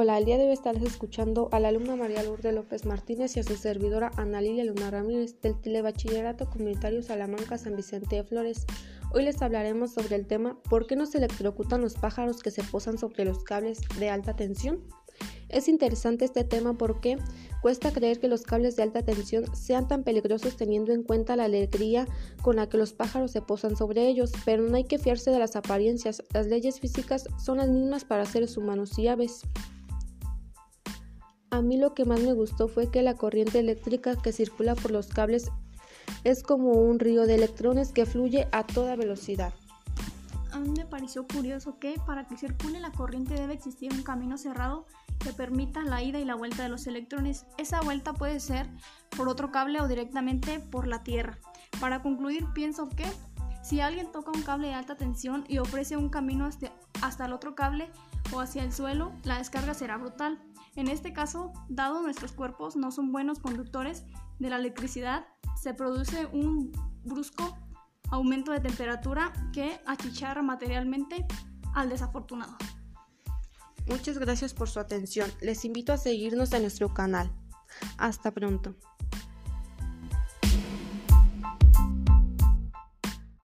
Hola, el día de hoy escuchando a la alumna María Lourdes López Martínez y a su servidora Ana Lilia Luna Ramírez del Telebachillerato Comunitario Salamanca San Vicente de Flores. Hoy les hablaremos sobre el tema ¿Por qué no se electrocutan los pájaros que se posan sobre los cables de alta tensión? Es interesante este tema porque cuesta creer que los cables de alta tensión sean tan peligrosos teniendo en cuenta la alegría con la que los pájaros se posan sobre ellos, pero no hay que fiarse de las apariencias, las leyes físicas son las mismas para seres humanos y aves. A mí lo que más me gustó fue que la corriente eléctrica que circula por los cables es como un río de electrones que fluye a toda velocidad. A mí me pareció curioso que para que circule la corriente debe existir un camino cerrado que permita la ida y la vuelta de los electrones. Esa vuelta puede ser por otro cable o directamente por la Tierra. Para concluir, pienso que si alguien toca un cable de alta tensión y ofrece un camino hasta, hasta el otro cable o hacia el suelo, la descarga será brutal. En este caso, dado nuestros cuerpos no son buenos conductores de la electricidad, se produce un brusco aumento de temperatura que achicharra materialmente al desafortunado. Muchas gracias por su atención. Les invito a seguirnos en nuestro canal. Hasta pronto.